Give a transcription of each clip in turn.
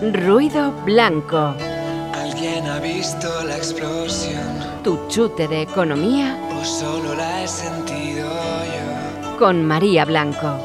Ruido blanco. ¿Alguien ha visto la explosión? Tu chute de economía ¿O solo la he sentido yo? con María Blanco.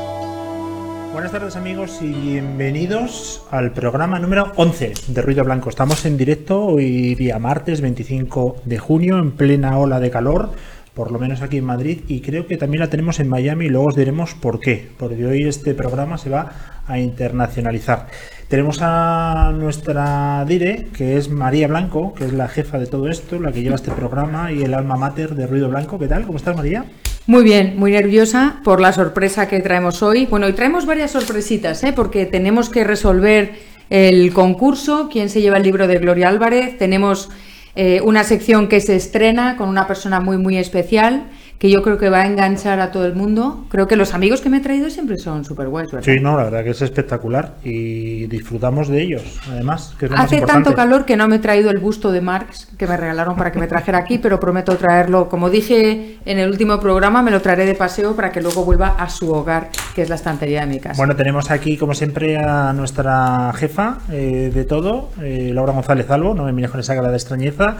Buenas tardes amigos y bienvenidos al programa número 11 de Ruido Blanco. Estamos en directo hoy día martes 25 de junio en plena ola de calor, por lo menos aquí en Madrid y creo que también la tenemos en Miami y luego os diremos por qué, porque hoy este programa se va a internacionalizar. Tenemos a nuestra dire, que es María Blanco, que es la jefa de todo esto, la que lleva este programa y el alma mater de Ruido Blanco. ¿Qué tal? ¿Cómo estás María? Muy bien, muy nerviosa por la sorpresa que traemos hoy. Bueno, y traemos varias sorpresitas, ¿eh? porque tenemos que resolver el concurso, quién se lleva el libro de Gloria Álvarez. Tenemos eh, una sección que se estrena con una persona muy, muy especial, que yo creo que va a enganchar a todo el mundo. Creo que los amigos que me he traído siempre son súper guays, ¿verdad? Sí, no, la verdad que es espectacular y disfrutamos de ellos, además, que es lo más Hace importante. tanto calor que no me he traído el busto de Marx que me regalaron para que me trajera aquí, pero prometo traerlo. Como dije en el último programa, me lo traeré de paseo para que luego vuelva a su hogar, que es la estantería de mi casa. Bueno, tenemos aquí, como siempre, a nuestra jefa eh, de todo, eh, Laura González Albo, no me mires con esa cara de extrañeza.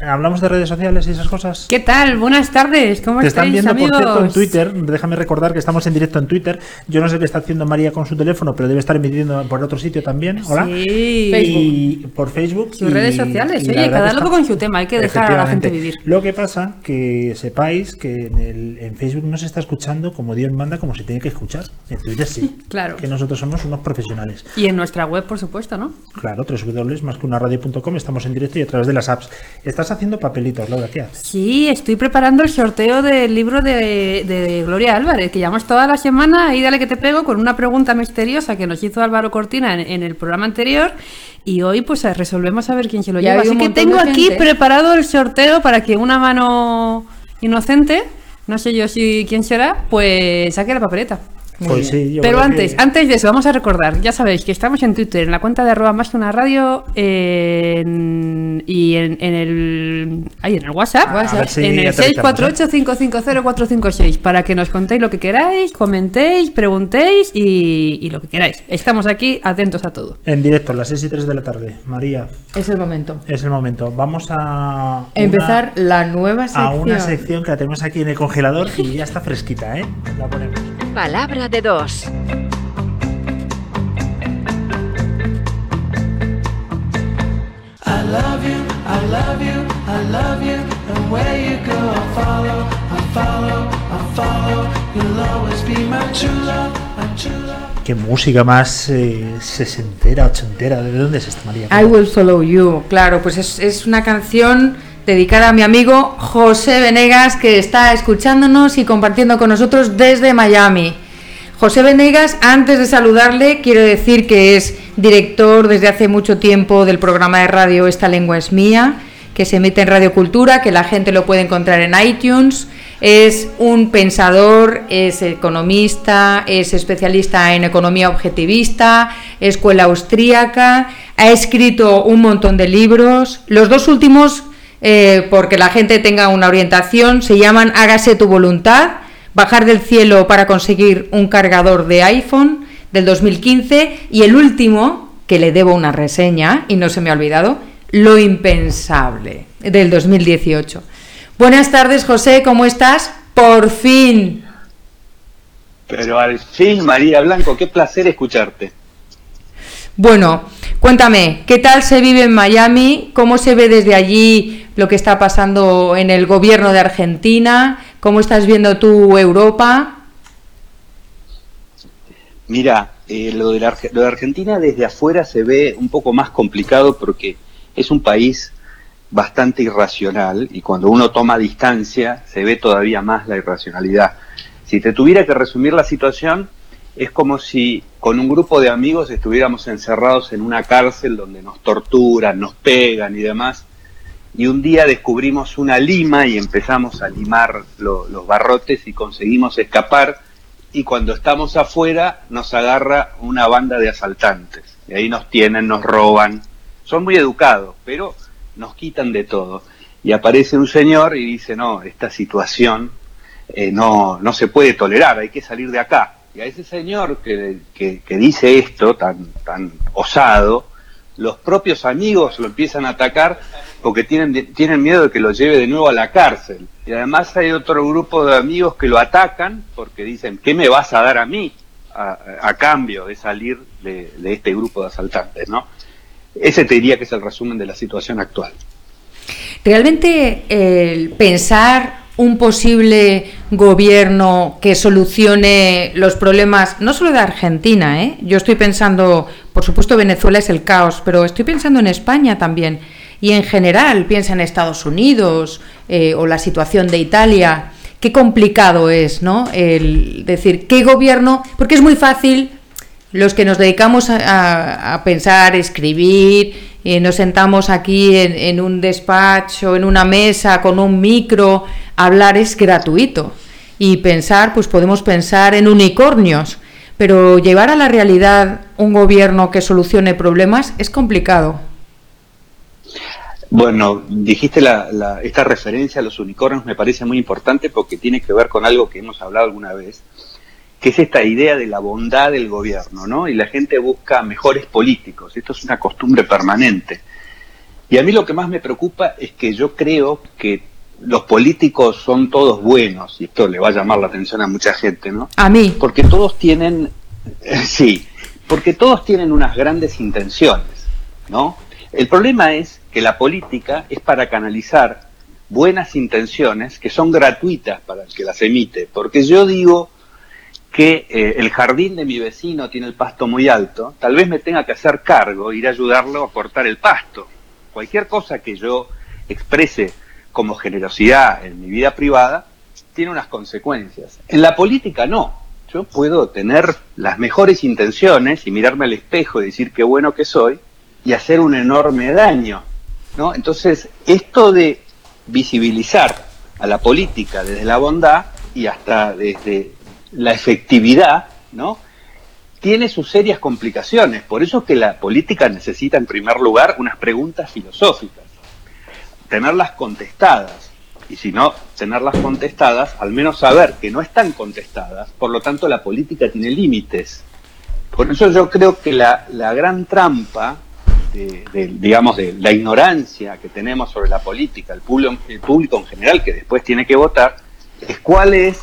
Hablamos de redes sociales y esas cosas. ¿Qué tal? Buenas tardes, ¿cómo Te están viendo, amigos? por cierto, en Twitter. Déjame recordar que estamos en directo en Twitter. Yo no sé qué está haciendo María con su teléfono, pero debe estar emitiendo por otro sitio también. Hola. Sí. Y por Facebook. Sus y- redes sociales, y oye, cada loco con su tema, hay que dejar a la gente vivir. Lo que pasa que sepáis que en, el, en Facebook no se está escuchando como Dios manda, como se tiene que escuchar. En Twitter sí. Claro. Que nosotros somos unos profesionales. Y en nuestra web, por supuesto, ¿no? Claro, www.masqueunaradio.com, estamos en directo y a través de las apps. Estás haciendo papelitos, Laura, ¿qué haces? Sí, estoy preparando el sorteo del libro de, de Gloria Álvarez, que llamamos toda la semana y dale que te pego con una pregunta misteriosa que nos hizo Álvaro Cortina en, en el programa anterior. Y hoy pues resolvemos a ver quién se lo Ya lleva. Así que tengo aquí preparado el sorteo para que una mano inocente, no sé yo si quién será, pues saque la papeleta. Muy Pues bien. sí, yo Pero antes, que- antes de eso, vamos a recordar, ya sabéis que estamos en Twitter, en la cuenta de arroba más que una radio en- y en, en el ahí en el WhatsApp, A ver si en el aterrizamos, 648-550-456 para que nos contéis lo que queráis, comentéis, preguntéis y, y lo que queráis. Estamos aquí atentos a todo. En directo, a las 6 y 3 de la tarde. María, Es el momento. es el momento. Vamos a una- Empezar la nueva sección. a una sección que la tenemos aquí en el congelador y ya está fresquita, ¿eh? La ponemos. Palabra de dos. I love you, I love you, I love you. And where you go, I follow, I follow, I follow. You'll always be my true love, my true love. Qué música más eh, sesentera, ochentera. ¿De dónde es esta, María? I Will Follow You. Claro, pues es, es una canción dedicada a mi amigo José Venegas, que está escuchándonos y compartiendo con nosotros desde Miami. José Venegas, antes de saludarle, quiero decir que es director desde hace mucho tiempo del programa de radio Esta lengua es mía, que se emite en Radio Cultura, que la gente lo puede encontrar en iTunes. Es un pensador, es economista, es especialista en economía objetivista, escuela austríaca, ha escrito un montón de libros. Los dos últimos, eh, porque la gente tenga una orientación, se llaman Hágase tu voluntad, Bajar del cielo para conseguir un cargador de iPhone del 2015 y el último, que le debo una reseña y no se me ha olvidado, Lo impensable del 2018. Buenas tardes, José, ¿cómo estás? Por fin. Pero al fin, María Blanco, qué placer escucharte. Bueno, cuéntame, ¿qué tal se vive en Miami? ¿Cómo se ve desde allí lo que está pasando en el gobierno de Argentina? ¿Cómo estás viendo tú Europa? Mira, eh, lo, de la lo de Argentina desde afuera se ve un poco más complicado porque es un país bastante irracional y cuando uno toma distancia se ve todavía más la irracionalidad. Si te tuviera que resumir la situación, es como si con un grupo de amigos estuviéramos encerrados en una cárcel donde nos torturan, nos pegan y demás, y un día descubrimos una lima y empezamos a limar lo- los barrotes y conseguimos escapar, y cuando estamos afuera nos agarra una banda de asaltantes, y ahí nos tienen, nos roban, son muy educados, pero nos quitan de todo. Y aparece un señor y dice, no, esta situación eh, no, no se puede tolerar, hay que salir de acá. Y a ese señor que, que- que dice esto tan, tan osado, los propios amigos lo empiezan a atacar porque tienen, tienen miedo de que lo lleve de nuevo a la cárcel. Y además hay otro grupo de amigos que lo atacan porque dicen, ¿qué me vas a dar a mí a, cambio de salir de, de este grupo de asaltantes? ¿no? Ese te diría que es el resumen de la situación actual. Realmente el pensar un posible gobierno que solucione los problemas, no solo de Argentina, ¿eh? yo estoy pensando, por supuesto Venezuela es el caos, pero estoy pensando en España también y en general, piensa en Estados Unidos eh, o la situación de Italia, qué complicado es, ¿no? El decir, ¿qué gobierno? Porque es muy fácil los que nos dedicamos a, pensar, escribir, eh, nos sentamos aquí en, en un despacho, en una mesa, con un micro, hablar es gratuito. Y pensar, pues podemos pensar en unicornios, pero llevar a la realidad un gobierno que solucione problemas es complicado. Bueno, dijiste la, la- esta referencia a los unicornios me parece muy importante porque tiene que ver con algo que hemos hablado alguna vez, que es esta idea de la bondad del gobierno, ¿no? Y la gente busca mejores políticos. Esto es una costumbre permanente. Y a mí lo que más me preocupa es que yo creo que los políticos son todos buenos, y esto le va a llamar la atención a mucha gente, ¿no? A mí, Porque todos tienen, sí, porque todos tienen unas grandes intenciones, ¿no? El problema es que la política es para canalizar buenas intenciones que son gratuitas para el que las emite, porque yo digo que eh, el jardín de mi vecino tiene el pasto muy alto, tal vez me tenga que hacer cargo, ir a ayudarlo a cortar el pasto. Cualquier cosa que yo exprese como generosidad en mi vida privada tiene unas consecuencias. En la política no. Yo puedo tener las mejores intenciones y mirarme al espejo y decir qué bueno que soy y hacer un enorme daño. ¿no? Entonces, esto de visibilizar a la política desde la bondad y hasta desde la efectividad, ¿no? tiene sus serias complicaciones. Por eso es que la política necesita, en primer lugar, unas preguntas filosóficas. Tenerlas contestadas. Y si no, tenerlas contestadas, al menos saber que no están contestadas. Por lo tanto, la política tiene límites. Por eso yo creo que la, la gran trampa, de, digamos, de la ignorancia que tenemos sobre la política, el público, el público en general que después tiene que votar, es cuál es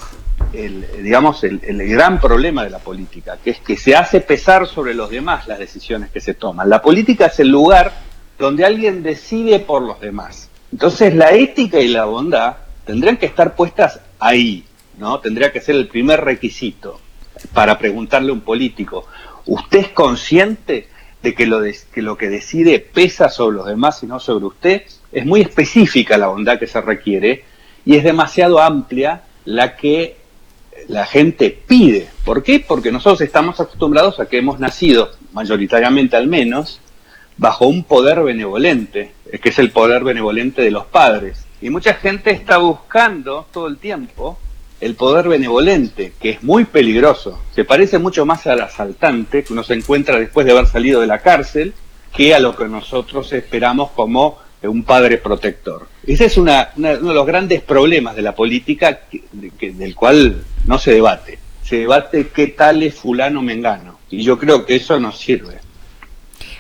el, digamos, el, el, gran problema de la política, que es que se hace pesar sobre los demás las decisiones que se toman. La política es el lugar donde alguien decide por los demás. Entonces la ética y la bondad tendrían que estar puestas ahí, ¿no? Tendría que ser el primer requisito para preguntarle a un político, ¿usted es consciente de que lo, de, que lo que decide pesa sobre los demás y no sobre usted? Es muy específica la bondad que se requiere y es demasiado amplia la que la gente pide. ¿Por qué? Porque nosotros estamos acostumbrados a que hemos nacido, mayoritariamente al menos, bajo un poder benevolente, que es el poder benevolente de los padres. Y mucha gente está buscando todo el tiempo el poder benevolente, que es muy peligroso. Se parece mucho más al asaltante que uno se encuentra después de haber salido de la cárcel que a lo que nosotros esperamos como un padre protector. Ese es una, uno de los grandes problemas de la política del cual no se debate. Se debate qué tal es fulano mengano. Y yo creo que eso nos sirve.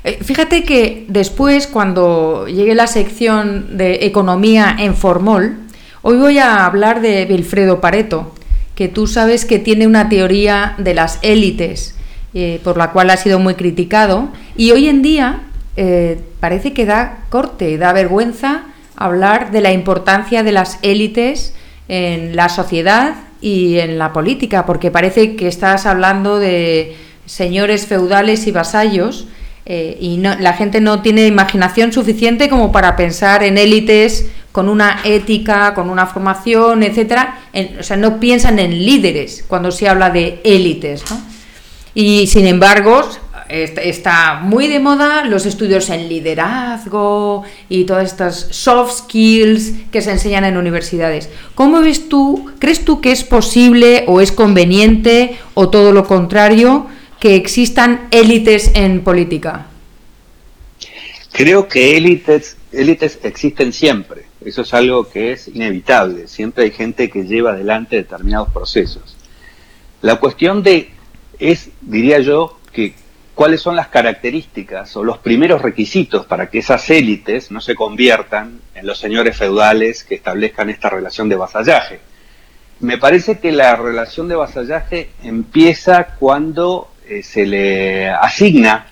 Eh, Fíjate que después, cuando llegue la sección de economía en Formol, hoy voy a hablar de Wilfredo Pareto, que tú sabes que tiene una teoría de las élites, eh, por la cual ha sido muy criticado, y hoy en día eh, parece que da corte, da vergüenza hablar de la importancia de las élites en la sociedad y en la política, porque parece que estás hablando de señores feudales y vasallos, eh, y no, la gente no tiene imaginación suficiente como para pensar en élites con una ética, con una formación, etcétera. En, o sea, no piensan en líderes cuando se habla de élites. Y sin embargo, está, está muy de moda los estudios en liderazgo y todas estas soft skills que se enseñan en universidades. ¿Cómo ves tú? ¿Crees tú que es posible o es conveniente o todo lo contrario? Que existan élites en política? Creo que élites, élites existen siempre. Eso es algo que es inevitable. Siempre hay gente que lleva adelante determinados procesos. La cuestión de es, diría yo, que cuáles son las características o los primeros requisitos para que esas élites no se conviertan en los señores feudales que establezcan esta relación de vasallaje. Me parece que la relación de vasallaje empieza cuando eh, se le asigna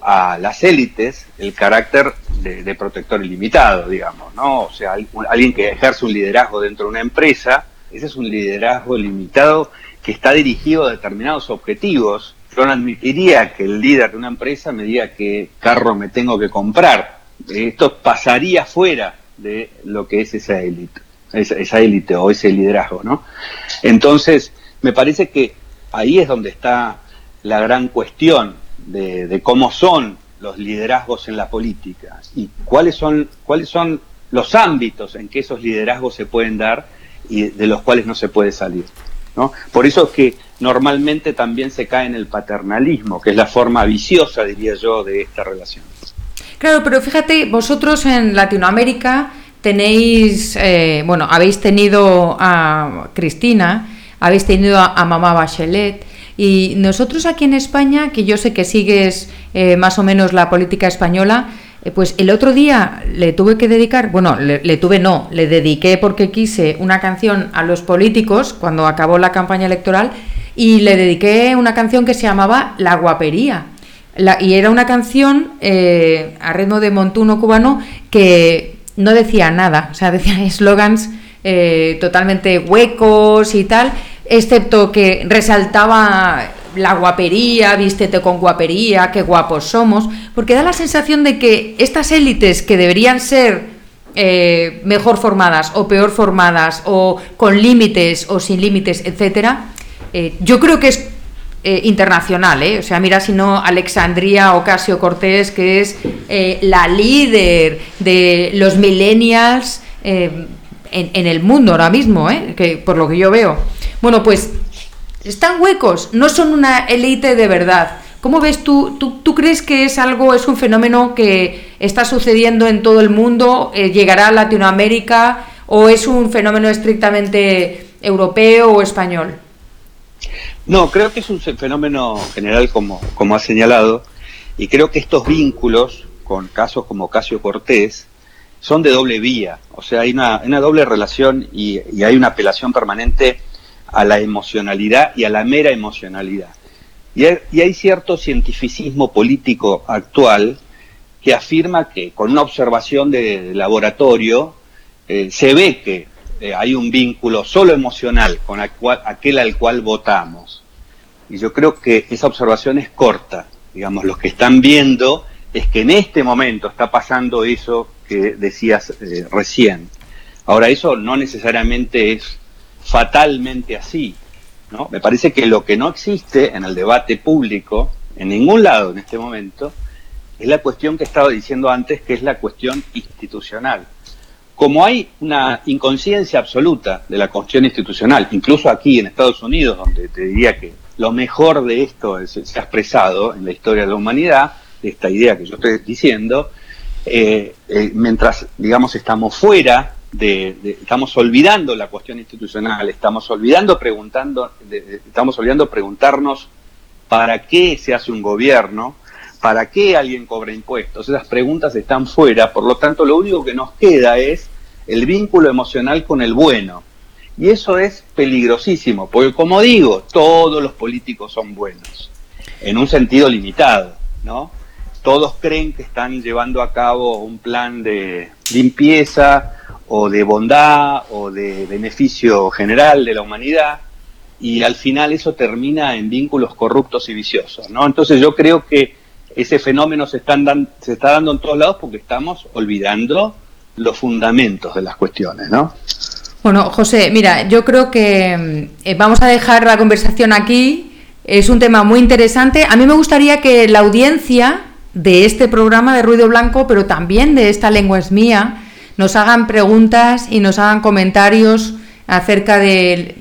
a las élites el carácter de, protector ilimitado, digamos, ¿no? O sea, alguien que ejerce un liderazgo dentro de una empresa, ese es un liderazgo limitado que está dirigido a determinados objetivos. Yo no admitiría que el líder de una empresa me diga qué carro me tengo que comprar. Esto pasaría fuera de lo que es esa élite, esa élite o ese liderazgo, ¿no? Entonces, me parece que ahí es donde está la gran cuestión de, cómo son los liderazgos en la política y cuáles son, cuáles son los ámbitos en que esos liderazgos se pueden dar y de los cuales no se puede salir. ¿no? Por eso es que normalmente también se cae en el paternalismo, que es la forma viciosa, diría yo, de esta relación. Claro, pero fíjate, vosotros en Latinoamérica tenéis, eh, bueno, habéis tenido a Cristina, habéis tenido a Mamá Bachelet, y nosotros aquí en España, que yo sé que sigues eh, más o menos la política española, eh, pues el otro día le tuve que dedicar, bueno, le, tuve no, le dediqué porque quise una canción a los políticos cuando acabó la campaña electoral y le dediqué una canción que se llamaba La Guapería. y era una canción eh, a ritmo de montuno cubano que no decía nada, o sea, decía eslogans totalmente huecos y tal, excepto que resaltaba la guapería, vístete con guapería, qué guapos somos, porque da la sensación de que estas élites que deberían ser eh, mejor formadas o peor formadas o con límites o sin límites, etcétera, eh, yo creo que es eh, internacional, o sea, mira si no Alexandria Ocasio Cortés, que es la líder de los millennials en, el mundo ahora mismo, que por lo que yo veo. Bueno, pues están huecos, no son una élite de verdad. ¿Cómo ves tú, tú, crees que es algo, es un fenómeno que está sucediendo en todo el mundo, eh, llegará a Latinoamérica o es un fenómeno estrictamente europeo o español? No, creo que es un fenómeno general como, como ha señalado y creo que estos vínculos con casos como Casio Cortés son de doble vía, o sea, hay una, doble relación y, hay una apelación permanente a la emocionalidad y a la mera emocionalidad. Y hay, cierto cientificismo político actual que afirma que con una observación de laboratorio eh, se ve que eh, hay un vínculo solo emocional con aquel al cual votamos. Y yo creo que esa observación es corta. Digamos, lo que están viendo es que en este momento está pasando eso que decías eh, recién. Ahora, eso no necesariamente es fatalmente así. ¿no? Me parece que lo que no existe en el debate público, en ningún lado en este momento, es la cuestión que estaba diciendo antes, que es la cuestión institucional. Como hay una inconsciencia absoluta de la cuestión institucional, incluso aquí en Estados Unidos, donde te diría que lo mejor de esto se ha expresado en la historia de la humanidad, esta idea que yo estoy diciendo, eh, eh, mientras, digamos, estamos fuera de, estamos olvidando la cuestión institucional, estamos olvidando preguntando, estamos olvidando preguntarnos para qué se hace un gobierno, para qué alguien cobra impuestos. Esas preguntas están fuera, por lo tanto lo único que nos queda es el vínculo emocional con el bueno. Y eso es peligrosísimo, porque como digo, todos los políticos son buenos, en un sentido limitado, ¿no? Todos creen que están llevando a cabo un plan de limpieza, o de bondad o de beneficio general de la humanidad y al final eso termina en vínculos corruptos y viciosos, ¿no? Entonces yo creo que ese fenómeno se, están se está dando en todos lados porque estamos olvidando los fundamentos de las cuestiones, ¿no? Bueno, José, mira, yo creo que eh, vamos a dejar la conversación aquí. Es un tema muy interesante. A mí me gustaría que la audiencia de este programa de Ruido Blanco, pero también de esta lengua es mía, nos hagan preguntas y nos hagan comentarios acerca del,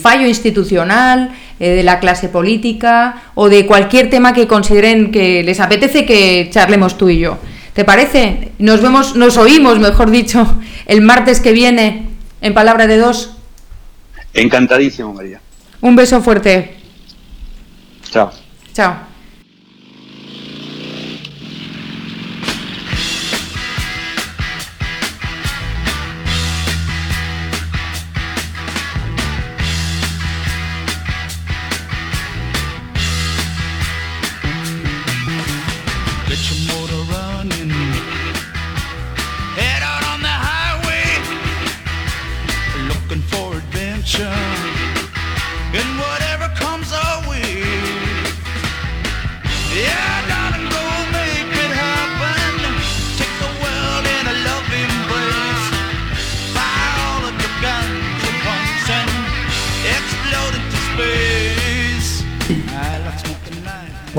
fallo institucional, eh, de la clase política o de cualquier tema que consideren que les apetece que charlemos tú y yo. ¿Te parece? Nos vemos, nos oímos, mejor dicho, el martes que viene en Palabra de Dos. Encantadísimo, María. Un beso fuerte. Chao. Chao.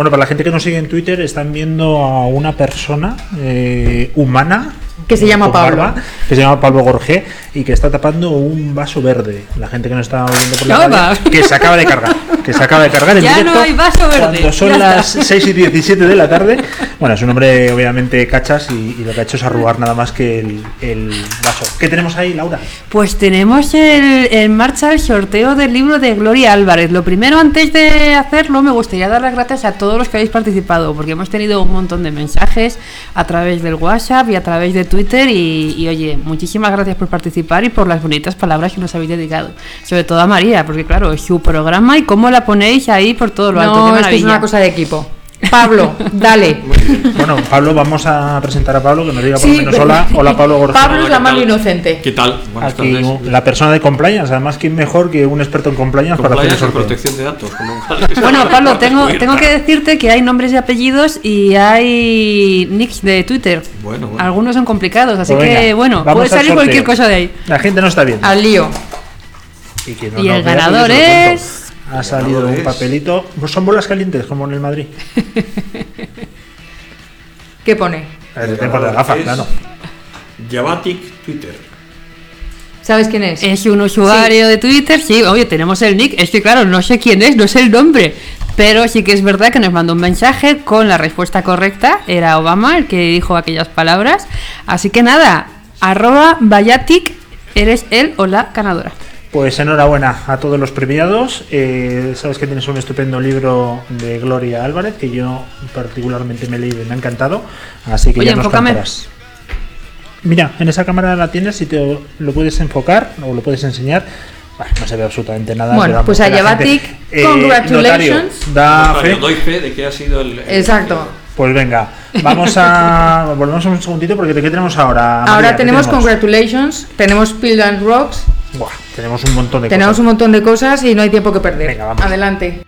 Bueno, para la gente que nos sigue en Twitter, están viendo a una persona eh, humana. Que se llama Pablo. barba, que se llama Pablo Gorgé y que está tapando un vaso verde. La gente que nos está oyendo por la No, radio, que se acaba de cargar. Que se acaba de cargar en Ya directo. no hay vaso verde, Cuando son las está. 6 y 17 de la tarde. Bueno, es un hombre obviamente cachas y, y lo que ha hecho es arrugar nada más que el, el vaso. ¿Qué tenemos ahí, Laura? Pues tenemos el- en marcha el sorteo del libro de Gloria Álvarez. Lo primero, antes de hacerlo, me gustaría dar las gracias a todos los que habéis participado, porque hemos tenido un montón de mensajes a través del WhatsApp y a través de Twitter. Y, y, oye, muchísimas gracias por participar y por las bonitas palabras que nos habéis dedicado. Sobre todo a María, porque claro, es su programa y cómo la ponéis ahí por todo lo alto. No, qué esto es una cosa de equipo. Pablo, dale. Bueno, Pablo, vamos a presentar a Pablo, que nos diga por lo Sí, menos hola. Hola, Pablo Gorgé. Pablo es la ¿qué mano inocente. ¿Qué tal? Buenas Aquí tardes. la persona de compliance, además, ¿quién mejor que un experto en compliance, para hacer protección de datos. como- Bueno, Pablo, tengo, tengo que decirte que hay nombres y apellidos y hay nicks de Twitter. Bueno, bueno. Algunos son complicados, así Pues que bueno, puede al salir sorteo. cualquier cosa de ahí. La gente no está viendo. Al lío. Y, que no Y el vea, ganador es- Ha salido un papelito. Pues son bolas calientes, como en el Madrid. ¿Qué pone? El tiempo de gafas, es claro. Javatic Twitter. ¿Sabes quién es? Es un usuario de Twitter, sí, oye, tenemos el nick, es que claro, no sé quién es, no sé el nombre, pero sí que es verdad que nos mandó un mensaje con la respuesta correcta, era Obama el que dijo aquellas palabras, así que nada, arroba Bayatic, eres él o la ganadora. Pues enhorabuena a todos los premiados. Eh, sabes que tienes un estupendo libro de Gloria Álvarez que yo particularmente me he leído y me ha encantado. Así que Oye, ya nos enfócame. contarás. Mira, en esa cámara la tienes y te lo puedes enfocar o lo puedes enseñar. No se ve absolutamente nada. Bueno, pero pues a gente- Eh, congratulations. notario, da Notario, fe. doy fe de que ha sido el. el- Exacto. Pues venga, vamos a. Volvemos un segundito porque ¿de qué tenemos ahora? María? Ahora ¿Qué tenemos Congratulations, tenemos Pill and Rocks, Buah, tenemos un montón de tenemos cosas. un montón de cosas y no hay tiempo que perder. Venga, vamos. Adelante.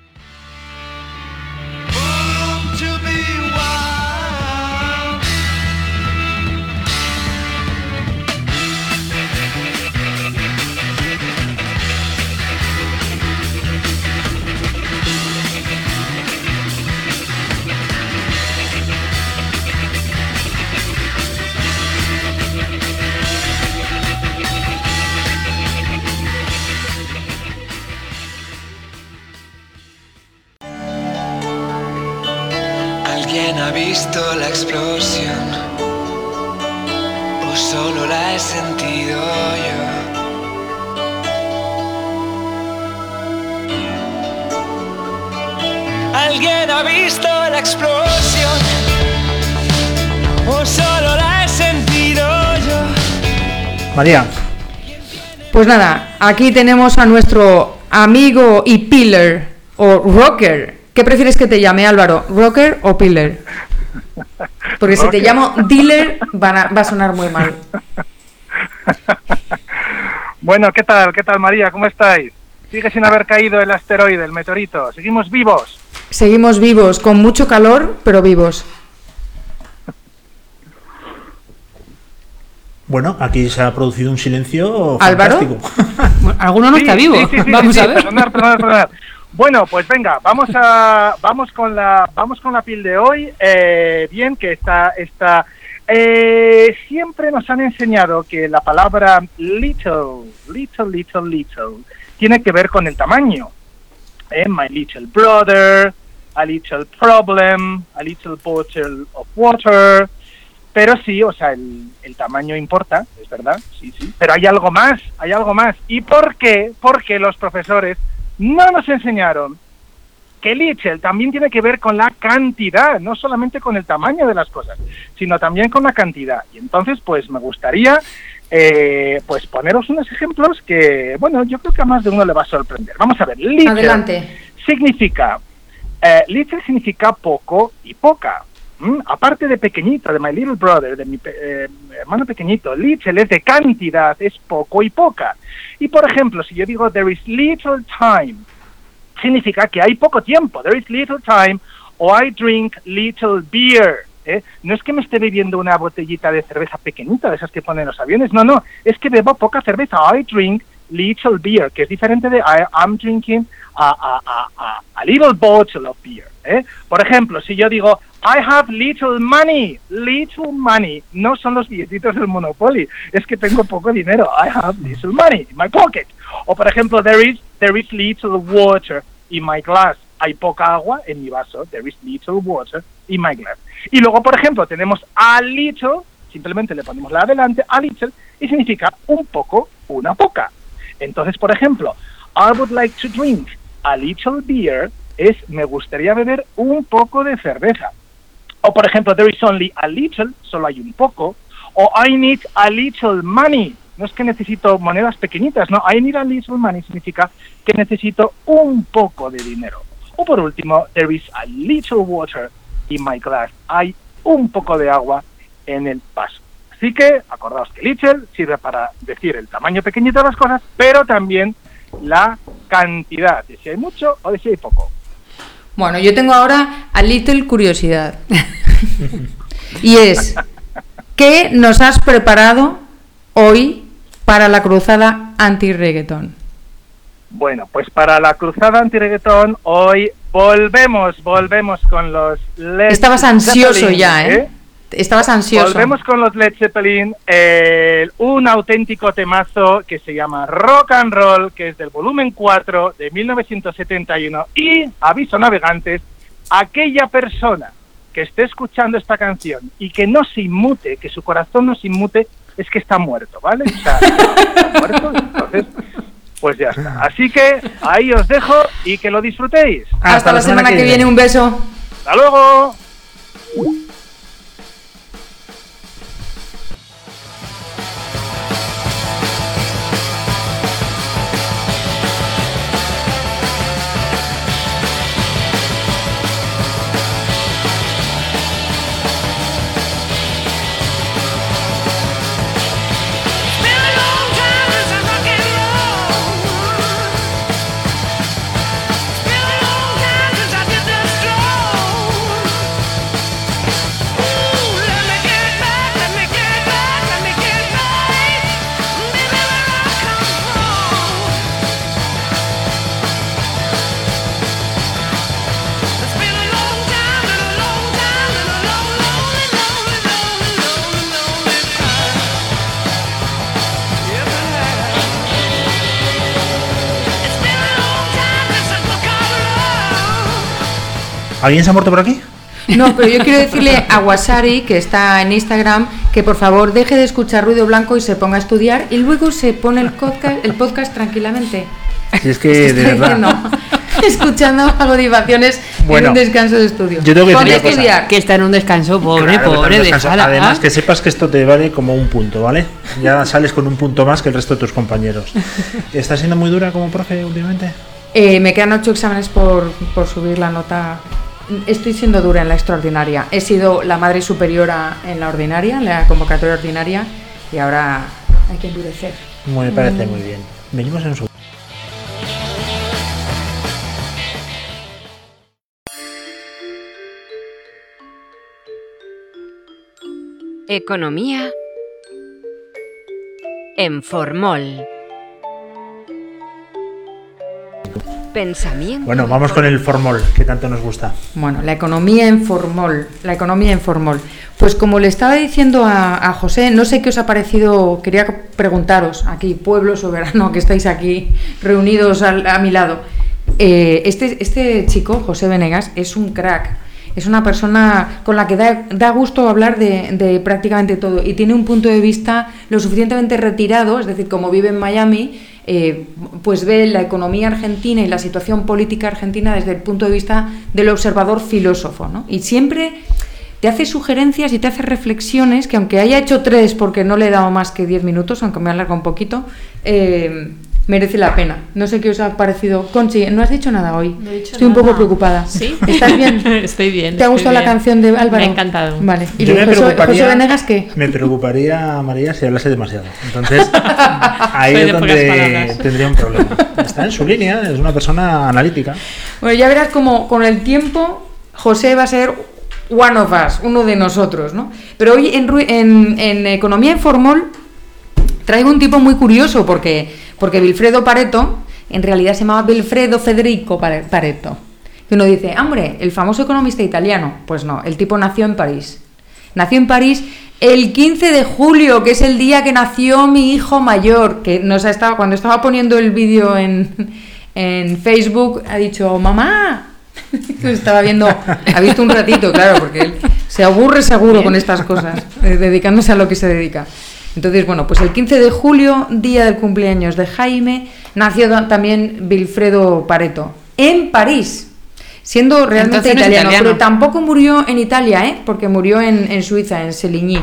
María, Pues nada, aquí tenemos a nuestro amigo y pillar o rocker. ¿Qué prefieres que te llame Álvaro? ¿Rocker o pillar? Porque si te llamo dealer van a- va a sonar muy mal. Bueno, ¿qué tal? ¿Qué tal, María? ¿Cómo estáis? Sigue sin haber caído el asteroide, el meteorito. Seguimos vivos. Seguimos vivos, con mucho calor, pero vivos. Bueno, aquí se ha producido un silencio ¿Álvaro? fantástico. Bueno, alguno no Sí, está vivo, sí, sí, sí, vamos sí, a ver. perdonad, perdonad, perdonad. Bueno, pues venga, vamos a vamos con la vamos con la pil de hoy. Eh, bien, que está está eh, siempre nos han enseñado que la palabra little, little, little, little tiene que ver con el tamaño. Eh, my little brother, a little problem, a little bottle of water. Pero sí, o sea, el, el tamaño importa, es verdad, sí, sí. Pero hay algo más, hay algo más. ¿Y por qué? Porque los profesores no nos enseñaron que little también tiene que ver con la cantidad, no solamente con el tamaño de las cosas, sino también con la cantidad. Y entonces, pues me gustaría eh, pues poneros unos ejemplos que, bueno, yo creo que a más de uno le va a sorprender. Vamos a ver, Adelante. significa, eh, significa poco y poca. ¿M? Aparte de pequeñito, de my little brother, de mi eh, hermano pequeñito, little es de cantidad, es poco y poca. Y por ejemplo, si yo digo there is little time, significa que hay poco tiempo, there is little time, o I drink little beer. ¿eh? No es que me esté bebiendo una botellita de cerveza pequeñita, de esas que ponen los aviones, no, no, es que bebo poca cerveza, I drink little beer, que es diferente de I, am drinking a, a, a, a little bottle of beer. ¿Eh? Por ejemplo, si yo digo I have little money, little money, no son los billetitos del Monopoly, es que tengo poco dinero, I have little money in my pocket. O por ejemplo, there is, there is little water in my glass, hay poca agua en mi vaso, there is little water in my glass. Y luego, por ejemplo, tenemos a little, simplemente le ponemos la adelante, a little, y significa un poco, una poca. Entonces, por ejemplo, I would like to drink a little beer es me gustaría beber un poco de cerveza. O por ejemplo, there is only a little, solo hay un poco. O I need a little money. No es que necesito monedas pequeñitas, no. I need a little money significa que necesito un poco de dinero. O por último, there is a little water in my glass. Hay un poco de agua en el vaso. Así que acordaos que little sirve para decir el tamaño pequeñito de las cosas, pero también la cantidad, de si hay mucho o de si hay poco. Bueno, yo tengo ahora a little curiosidad. y es, ¿qué nos has preparado hoy para la cruzada anti-reggaeton? Bueno, pues para la cruzada anti-reggaetón hoy volvemos, volvemos con los Led Estabas ansioso Zeppelin, ya, ¿eh? Estabas ansioso. Volvemos con los Led Zeppelin, eh, un auténtico temazo que se llama Rock and Roll, que es del volumen 4 de 1971. Y, aviso navegantes, aquella persona que esté escuchando esta canción y que no se inmute, que su corazón no se inmute, es que está muerto, ¿vale? O sea, está muerto, entonces, pues ya está. Así que ahí os dejo y que lo disfrutéis. Hasta, la semana, que viene, un beso. ¡Hasta luego! ¿Alguien se ha muerto por aquí? No, pero yo quiero decirle a Wasari, que está en Instagram, que por favor deje de escuchar ruido blanco y se ponga a estudiar y luego se pone el podcast, el podcast tranquilamente. Si es que, Está de verdad. diciendo, escuchando audivaciones Bueno, en un descanso de estudio. yo tengo que Ponte decir cosa. estudiar. Que está en un descanso, pobre, Claro, pobre. Además, que sepas que esto te vale como un punto, ¿vale? Ya sales con un punto más que el resto de tus compañeros. ¿Estás siendo muy dura como profe últimamente? Eh, me quedan ocho exámenes por, por subir la nota. Estoy siendo dura en la extraordinaria. He sido la madre superiora en la ordinaria, en la convocatoria ordinaria, y ahora hay que endurecer. Me Mm. parece muy bien. Venimos en su. Economía en Formol. Pensamiento. Bueno, vamos con el formol, que tanto nos gusta. Bueno, la economía en formol, la economía en formol. Pues como le estaba diciendo a, a José, no sé qué os ha parecido, quería preguntaros aquí, pueblo soberano, que estáis aquí reunidos al- a mi lado. Eh, este, este chico, José Venegas, es un crack. Es una persona con la que da, da gusto hablar de, de prácticamente todo y tiene un punto de vista lo suficientemente retirado, es decir, como vive en Miami, eh, pues ve la economía argentina y la situación política argentina desde el punto de vista del observador filósofo. ¿no? Y siempre te hace sugerencias y te hace reflexiones que aunque haya hecho tres porque no le he dado más que diez minutos, aunque me alarga un poquito, eh, merece la pena. No sé qué os ha parecido. Conchi, no has dicho nada hoy. No he dicho Estoy un poco nada. preocupada. ¿Sí? ¿Estás bien? Estoy bien. ¿Te ha gustado la bien. canción de Álvaro? Me ha encantado. Vale. ¿Y Yo me José, preocuparía, José Venegas qué? me preocuparía, María, si hablase demasiado. Entonces, ahí es donde tendría un problema. Está en su línea, es una persona analítica. Bueno, ya verás como con el tiempo José va a ser one of us, uno de nosotros, ¿no? Pero hoy en, en, en Economía en Formol traigo un tipo muy curioso porque, porque Wilfredo Pareto en realidad se llamaba Wilfredo Federico Pare- Pareto. Y uno dice, hombre, el famoso economista italiano. Pues no, el tipo nació en París. Nació en París el 15 de julio, que es el día que nació mi hijo mayor, que nos ha estado, cuando estaba poniendo el vídeo en, en Facebook, ha dicho, mamá, lo estaba viendo, ha visto un ratito, claro, porque él se aburre seguro con estas cosas, eh, dedicándose a lo que se dedica. Entonces, bueno, pues el 15 de julio, día del cumpleaños de Jaime, nació ta- también Wilfredo Pareto, en París, siendo realmente italiano, italiano. pero tampoco murió en Italia, ¿eh? porque murió en, en Suiza, en Seligny.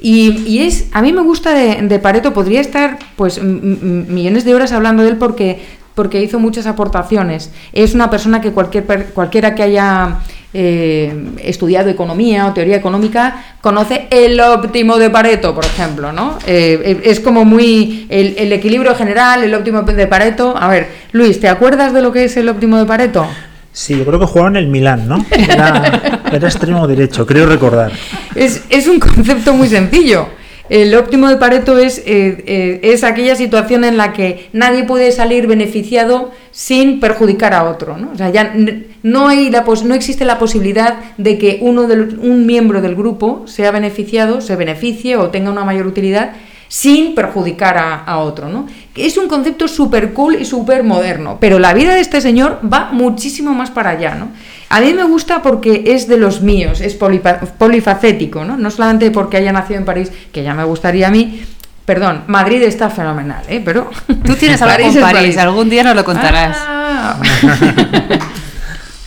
Y, y es, a mí me gusta de, de Pareto, podría estar pues millones de horas hablando de él porque, porque hizo muchas aportaciones. Es una persona que cualquier, cualquiera que haya eh, estudiado economía o teoría económica conoce el óptimo de Pareto, por ejemplo, ¿no? Eh, es como muy el, el equilibrio general, el óptimo de Pareto. A ver, Luis, ¿te acuerdas de lo que es el óptimo de Pareto? Sí, yo creo que jugaba en el Milán, ¿no? Era, era extremo derecho, creo recordar. Es, es un concepto muy sencillo. El óptimo de Pareto es, eh, eh, es aquella situación en la que nadie puede salir beneficiado sin perjudicar a otro. ¿no? O sea, ya no, hay no existe la posibilidad de que uno del- un miembro del grupo sea beneficiado, se beneficie o tenga una mayor utilidad sin perjudicar a, a otro. ¿no? Es un concepto súper cool y súper moderno, pero la vida de este señor va muchísimo más para allá. ¿no? A mí me gusta porque es de los míos, es polifacético, ¿no? No solamente porque haya nacido en París, que ya me gustaría a mí. Perdón, Madrid está fenomenal, ¿eh? Pero Tú tienes algo con es París, algún día nos lo contarás. Ah.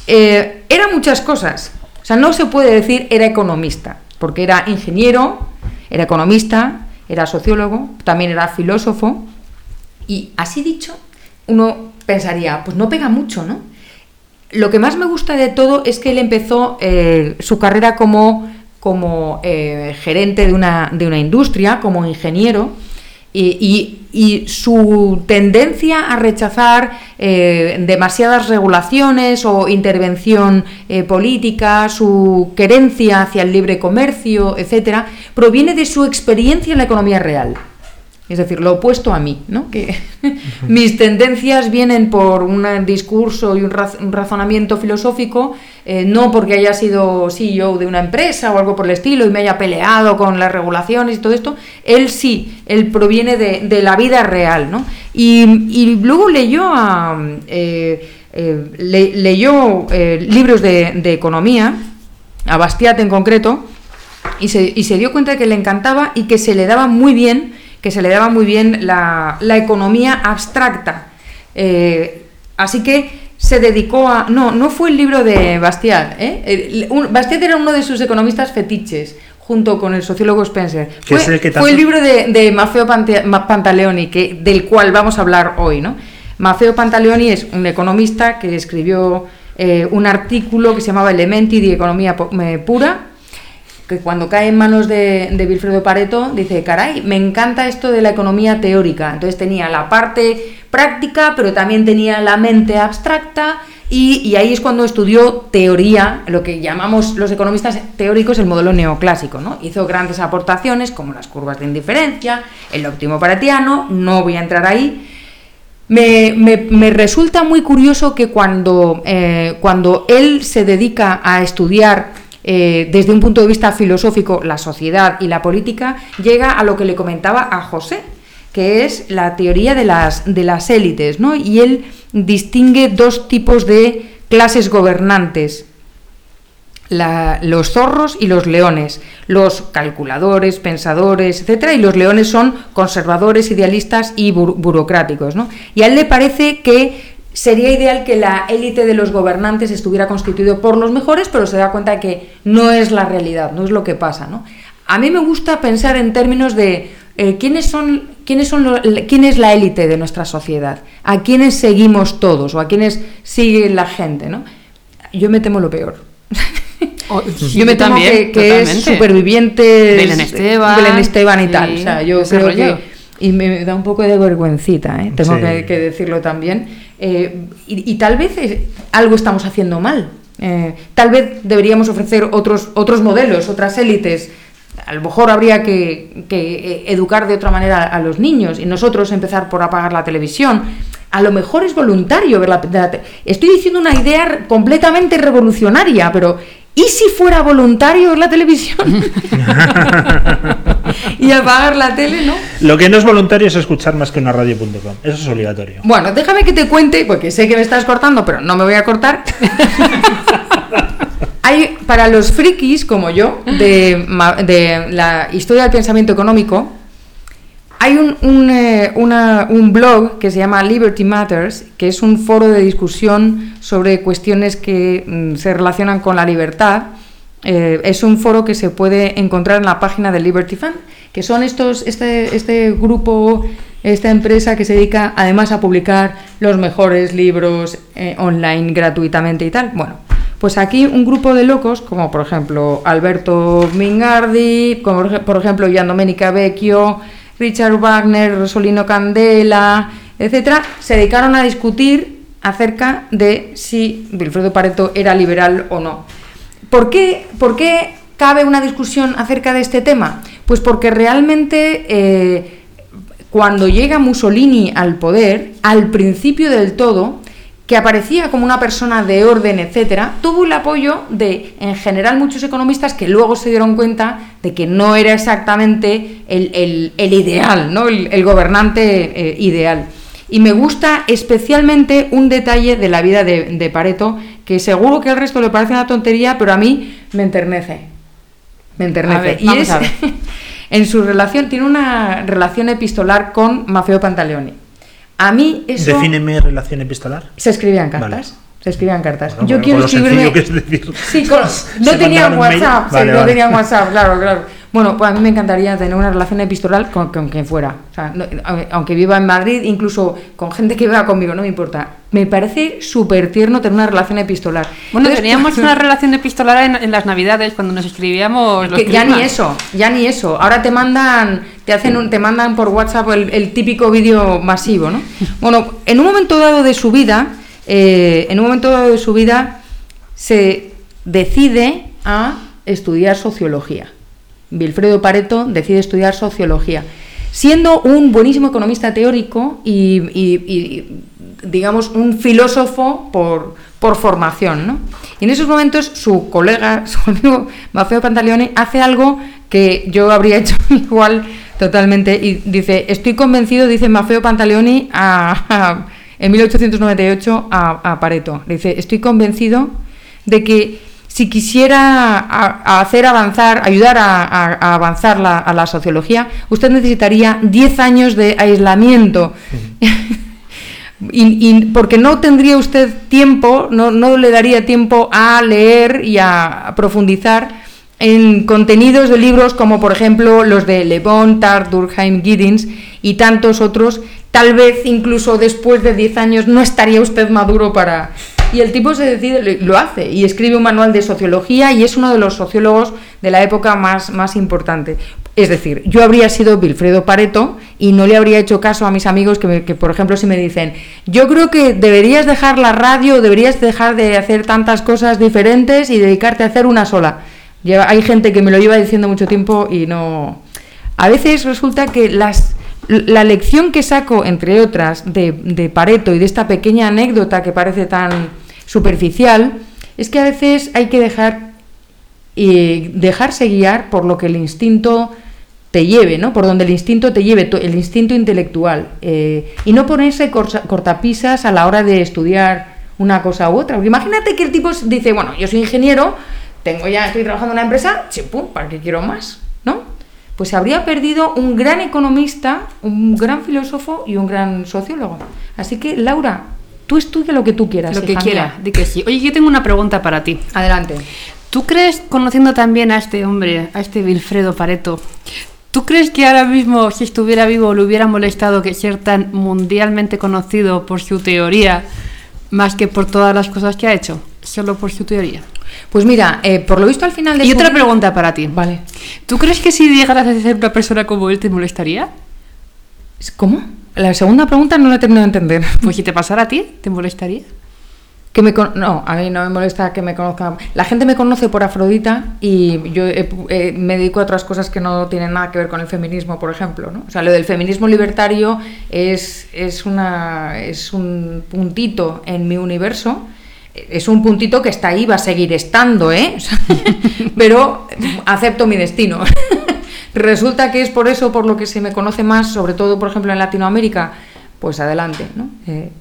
Eh, era muchas cosas. O sea, no se puede decir era economista, porque era ingeniero, era economista, era sociólogo, también era filósofo. Y así dicho, uno pensaría, pues no pega mucho, ¿no? Lo que más me gusta de todo es que él empezó eh, su carrera como, como eh, gerente de una, de una industria, como ingeniero, y, su tendencia a rechazar eh, demasiadas regulaciones o intervención política, su querencia hacia el libre comercio, etcétera, proviene de su experiencia en la economía real. Es decir, lo opuesto a mí, ¿no? mis tendencias vienen por un discurso y un, un razonamiento filosófico, eh, no porque haya sido CEO de una empresa o algo por el estilo y me haya peleado con las regulaciones y todo esto. Él sí, él proviene de, la vida real, ¿no? Y, luego leyó a, eh, eh, le- leyó eh, libros de, de economía, a Bastiat en concreto, y se, y se dio cuenta de que le encantaba y que se le daba muy bien, que se le daba muy bien la, la economía abstracta. Eh, así que se dedicó a... No, no fue el libro de Bastiat. ¿eh? Bastiat era uno de sus economistas fetiches, junto con el sociólogo Spencer. Fue, es el que fue el libro de, de Pante- Pantaleoni, que, del cual vamos a hablar hoy. ¿no? Maffeo Pantaleoni es un economista que escribió eh, un artículo que se llamaba Elementi di Economía eh, Pura, que cuando cae en manos de, de Wilfredo Pareto dice, caray, me encanta esto de la economía teórica. Entonces tenía la parte práctica, pero también tenía la mente abstracta y, y ahí es cuando estudió teoría, lo que llamamos los economistas teóricos el modelo neoclásico. ¿no? Hizo grandes aportaciones como las curvas de indiferencia, el óptimo paretiano, no voy a entrar ahí, me, me- me resulta muy curioso que cuando, eh, cuando él se dedica a estudiar eh, desde un punto de vista filosófico la sociedad y la política, llega a lo que le comentaba a José, que es la teoría de las, de las élites, ¿no? Y él distingue dos tipos de clases gobernantes. los zorros y los leones, los calculadores, pensadores, etcétera, y los leones son conservadores, idealistas y bur- burocráticos, ¿no? Y a él le parece que sería ideal que la élite de los gobernantes estuviera constituido por los mejores, pero se da cuenta de que no es la realidad, no es lo que pasa, ¿no? A mí me gusta pensar en términos de eh, quiénes son, quiénes son lo- quién es la élite de nuestra sociedad, a quiénes seguimos todos o a quiénes sigue la gente, ¿no? Yo me temo lo peor. O- Yo me temo también, que, que es supervivientes Belén Esteban, Belén Esteban y sí, tal. O sea, yo creo que y me da un poco de vergüencita, ¿eh? tengo Sí. que, que decirlo también. Eh, y, y tal vez eh, algo estamos haciendo mal. Eh, tal vez deberíamos ofrecer otros otros modelos, otras élites. A lo mejor habría que, que, eh, educar de otra manera a los niños y nosotros empezar por apagar la televisión. A lo mejor es voluntario ver la, la Estoy diciendo una idea completamente revolucionaria, pero ¿y si fuera voluntario ver la televisión? y apagar la tele, ¿no? Lo que no es voluntario es escuchar más que una radio.com. Eso es obligatorio. Bueno, déjame que te cuente, porque sé que me estás cortando, pero no me voy a cortar. Hay, para los frikis como yo, de, la historia del pensamiento económico, hay un, un, eh, una- un blog que se llama Liberty Matters, que es un foro de discusión sobre cuestiones que mm, se relacionan con la libertad. Eh, es un foro que se puede encontrar en la página de Liberty Fund, que son estos, este, este grupo, esta empresa que se dedica además a publicar los mejores libros eh, online gratuitamente y tal. Bueno, pues aquí un grupo de locos, como por ejemplo Alberto Mingardi, como por ej- por ejemplo Gian Domenica Vecchio, Richard Wagner, Rosolino Candela, etcétera, se dedicaron a discutir acerca de si Wilfredo Pareto era liberal o no. ¿Por qué, por qué cabe una discusión acerca de este tema? Pues porque realmente eh, cuando llega Mussolini al poder, al principio del todo, que aparecía como una persona de orden, etcétera, tuvo el apoyo de, en general, muchos economistas que luego se dieron cuenta de que no era exactamente el, el- ideal, ¿no? el, gobernante eh, ideal. Y me gusta especialmente un detalle de la vida de Pareto, que seguro que al resto le parece una tontería, pero a mí me enternece. Me enternece. A ver, y vamos es, a ver. en su relación, tiene una relación epistolar con Maffeo Pantaleoni. A mí eso... Defíneme relación epistolar. Se escribían cartas. Vale. Se escribían cartas. Bueno, Yo bueno, quiero escribirme. sencillo que es decir. Sí, con- no. WhatsApp. sí, Vale, no vale. tenían WhatsApp, claro, claro. Bueno, pues a mí me encantaría tener una relación epistolar con, con quien fuera. O sea, no- aunque viva en Madrid, incluso con gente que viva conmigo, no me importa. Me parece súper tierno tener una relación epistolar. Bueno, Entonces, teníamos una relación epistolar en, en las navidades cuando nos escribíamos los que ya ni eso, ya ni eso. Ahora te mandan, te hacen un, te mandan por WhatsApp el, el típico vídeo masivo, ¿no? Bueno, en un momento dado de su vida, eh, en un momento dado de su vida, se decide a estudiar sociología. Wilfredo Pareto decide estudiar sociología, siendo un buenísimo economista teórico y, digamos, un filósofo por, por formación. ¿no? Y en esos momentos su colega, su amigo Maffeo Pantaleone, hace algo que yo habría hecho igual totalmente y dice, estoy convencido, dice Maffeo Pantaleoni a- en 1898 a, Pareto, dice, estoy convencido de que si quisiera a- a hacer avanzar, ayudar a, avanzar la, a la sociología, usted necesitaría 10 años de aislamiento. Y, y porque no tendría usted tiempo, no, no le daría tiempo a leer y a, profundizar en contenidos de libros como por ejemplo los de Le Bon, Tart, Durkheim, Giddens y tantos otros. Tal vez incluso después de 10 años no estaría usted maduro para... Y el tipo se decide, lo hace y escribe un manual de sociología y es uno de los sociólogos de la época más, más importante. Es decir, yo habría sido Wilfredo Pareto y no le habría hecho caso a mis amigos que, me- que, por ejemplo, si me dicen, yo creo que deberías dejar la radio, deberías dejar de hacer tantas cosas diferentes y dedicarte a hacer una sola. Hay gente que me lo lleva diciendo mucho tiempo y no... A veces resulta que las, la lección que saco, entre otras, de, de Pareto y de esta pequeña anécdota que parece tan superficial, es que a veces hay que dejar dejarse guiar por lo que el instinto te lleve, ¿no? Por donde el instinto te lleve, el instinto intelectual. eh, y no ponerse cortapisas a la hora de estudiar una cosa u otra. Porque imagínate que el tipo dice, bueno, yo soy ingeniero, tengo ya, estoy trabajando en una empresa, chipum, ¿para qué quiero más? ¿No? Pues habría perdido un gran economista, un gran filósofo y un gran sociólogo. Así que, Laura, tú estudia lo que tú quieras. Lo que hija quiera, mía. di que sí. Oye, yo tengo una pregunta para ti. Adelante. ¿Tú crees, conociendo también a este hombre, a este Wilfredo Pareto, ¿tú crees que ahora mismo, si estuviera vivo, le hubiera molestado que ser tan mundialmente conocido por su teoría, más que por todas las cosas que ha hecho? Solo por su teoría. Pues mira, eh, por lo visto al final de Y su otra pregunta para ti. Vale. ¿Tú crees que si llegaras a ser una persona como él te molestaría? ¿Cómo? La segunda pregunta no la he terminado de entender. Pues si te pasara a ti, ¿te molestaría? Que me con- no, a mí no me molesta que me conozcan. La gente me conoce por Afrodita y yo eh, eh, me dedico a otras cosas que no tienen nada que ver con el feminismo, por ejemplo. ¿no? O sea, lo del feminismo libertario es, es, una, es un puntito en mi universo. Es un puntito que está ahí, va a seguir estando, ¿eh? Pero acepto mi destino. Resulta que es por eso por lo que se me conoce más, sobre todo, por ejemplo, en Latinoamérica. Pues adelante, ¿no? Eh,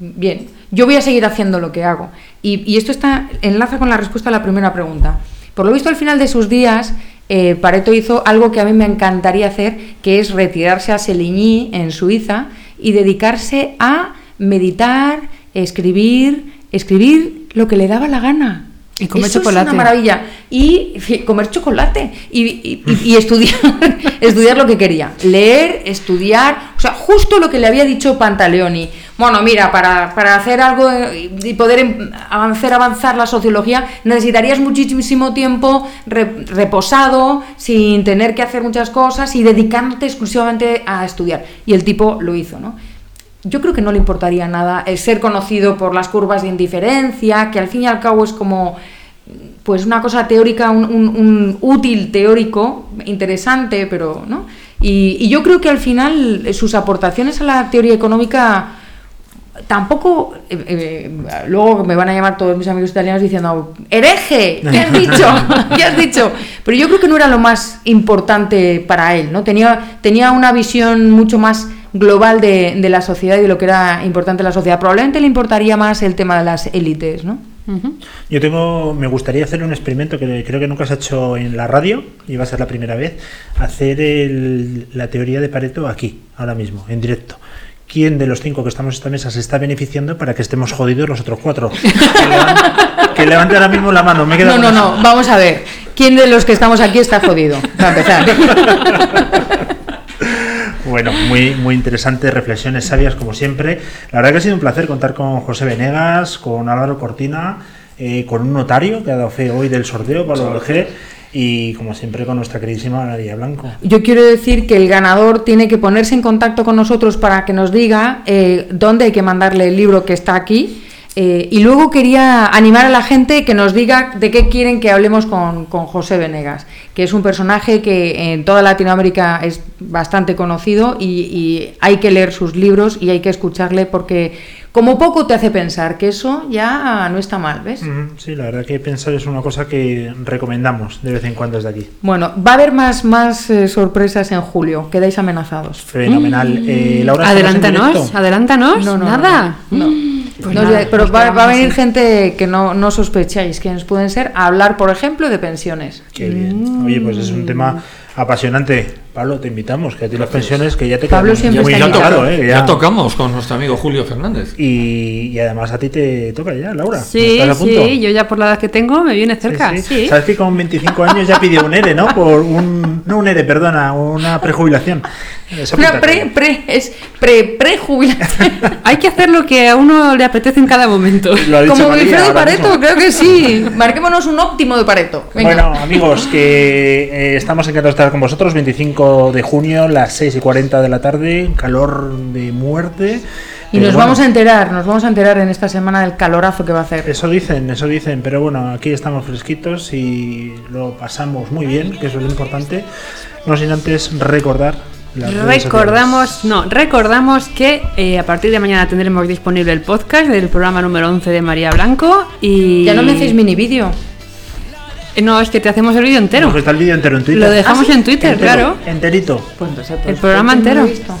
Bien, yo voy a seguir haciendo lo que hago. Y, esto está enlaza con la respuesta a la primera pregunta. Por lo visto, al final de sus días, eh, Pareto hizo algo que a mí me encantaría hacer, que es retirarse a Seligny, en Suiza, y dedicarse a meditar, escribir, escribir lo que le daba la gana. Y comer Eso chocolate. Es una maravilla. Y comer chocolate. Y, y- y- y estudiar, estudiar lo que quería. Leer, estudiar. O sea, justo lo que le había dicho Pantaleoni. Bueno, mira, para, para hacer algo eh, y poder em- hacer avanzar la sociología, necesitarías muchísimo tiempo re- reposado, sin tener que hacer muchas cosas y dedicándote exclusivamente a estudiar. Y el tipo lo hizo, ¿no? Yo creo que no le importaría nada el ser conocido por las curvas de indiferencia, que al fin y al cabo es como pues una cosa teórica, un, un- un útil teórico, interesante, pero ¿no? Y, y yo creo que al final eh, sus aportaciones a la teoría económica tampoco eh, eh, luego me van a llamar todos mis amigos italianos diciendo hereje ¿qué has dicho? ¿qué has dicho? pero yo creo que no era lo más importante para él ¿no? tenía, tenía una visión mucho más global de, de la sociedad y de lo que era importante en la sociedad probablemente le importaría más el tema de las élites ¿no? Yo tengo, me gustaría hacer un experimento que creo que nunca se ha hecho en la radio y va a ser la primera vez, hacer el- la teoría de Pareto aquí, ahora mismo, en directo. ¿Quién de los cinco que estamos en esta mesa se está beneficiando para que estemos jodidos los otros cuatro? Que levante, que levante ahora mismo la mano. Me no, no, no, vamos a ver ¿quién de los que estamos aquí está jodido? para empezar Bueno, muy, muy interesantes, reflexiones sabias como siempre. La verdad que ha sido un placer contar con José Venegas, con Álvaro Cortina, eh, con un notario que ha dado fe hoy del sorteo, Pablo G, y como siempre con nuestra queridísima Nadia Blanco. Yo quiero decir que el ganador tiene que ponerse en contacto con nosotros para que nos diga eh, dónde hay que mandarle el libro que está aquí. Eh, y luego quería animar a la gente que nos diga de qué quieren que hablemos con, con José Venegas, que es un personaje que en toda Latinoamérica es bastante conocido y, y hay que leer sus libros y hay que escucharle porque como poco te hace pensar que eso ya no está mal, ¿ves? Sí, la verdad que pensar es una cosa que recomendamos de vez en cuando desde aquí. Bueno, va a haber más, más eh, sorpresas en julio, quedáis amenazados. Fenomenal. Eh, Laura, ¿estamos en Adelántanos, adelántanos. No, no, Nada. no, no. Pues No, nada, ya- pero va, va a venir así. gente que no, no sospecháis quiénes pueden ser a hablar, por ejemplo, de pensiones. Qué bien. Oye, pues es un tema apasionante. Pablo, te invitamos, que a ti las pensiones que ya te Pablo quedan siempre muy está ya, invitado. claro, toca- ¿eh? ya tocamos con nuestro amigo Julio Fernández. Y, y además a ti te toca ya, Laura. Sí, ¿Estás a punto? sí, yo ya por la edad que tengo me viene cerca. Sí, Sí, sí. Sabes que con 25 años ya pidió un ERE, ¿no? Por un, no un ERE, perdona, una prejubilación. Una pre, pre, es pre, prejubilación. Hay que hacer lo que a uno le apetece en cada momento. Lo ha dicho Como Wilfredo Pareto, mismo. creo que sí. Marquémonos un óptimo de Pareto. Venga. Bueno, amigos, que eh, estamos encantados de estar con vosotros. 25 de junio, las 6 y 40 de la tarde, calor de muerte. y Pero nos bueno, vamos a enterar, nos vamos a enterar en esta semana del calorazo que va a hacer. Eso dicen, eso dicen, pero bueno, aquí estamos fresquitos y lo pasamos muy bien, que eso es lo importante. No sin antes recordar. Recordamos, no, recordamos que eh, a partir de mañana tendremos disponible el podcast del programa número 11 de María Blanco y Ya no me hacéis mini vídeo. No, es que te hacemos el vídeo entero. Porque está el vídeo entero en Twitter. Lo dejamos en Twitter, Entero, claro. Enterito. Pues entonces, El pues, programa ¿por qué no lo entero.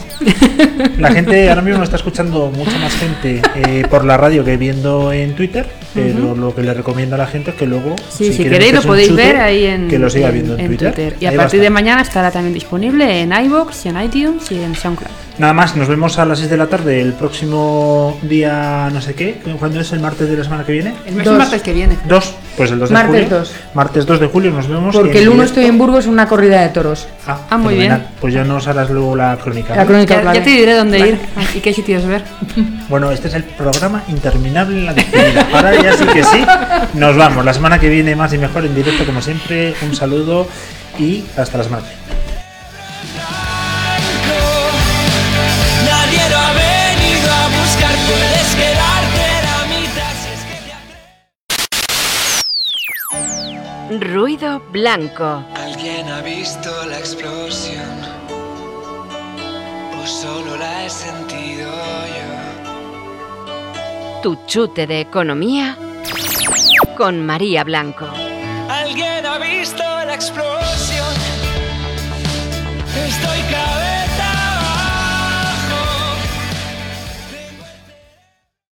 La gente ahora mismo está escuchando mucha más gente eh, por la radio que viendo en Twitter, pero lo que le recomiendo a la gente es que luego, Sí, si, quieren queréis lo podéis chute, ver ahí en, que lo siga en- viendo en, en Twitter. Y a Ahí va partir de mañana estará también disponible en iVoox, en iTunes y en SoundCloud. Nada más, nos vemos a las 6 de la tarde el próximo día no sé qué, ¿cuándo es el martes de la semana que viene? El martes que viene. Dos, pues el 2 de Martes julio. 2. Martes 2 de julio nos vemos. Porque el 1 directo- estoy en Burgos en una corrida de toros. Ah, Ah, muy bien. Pues ya nos harás luego la crónica. La crónica, Ya, vale. ya te diré dónde Vale. ir y qué sitios ver. Bueno, este es el programa interminable en la despedida. Ahora ya sí que sí. Nos vamos. La semana que viene más y mejor en directo como siempre. Un saludo y hasta la semana. Ruido blanco. ¿Alguien ha visto la explosión? ¿O solo la he sentido yo? Tu chute de economía con María Blanco. ¿Alguien ha visto la explosión? Estoy vez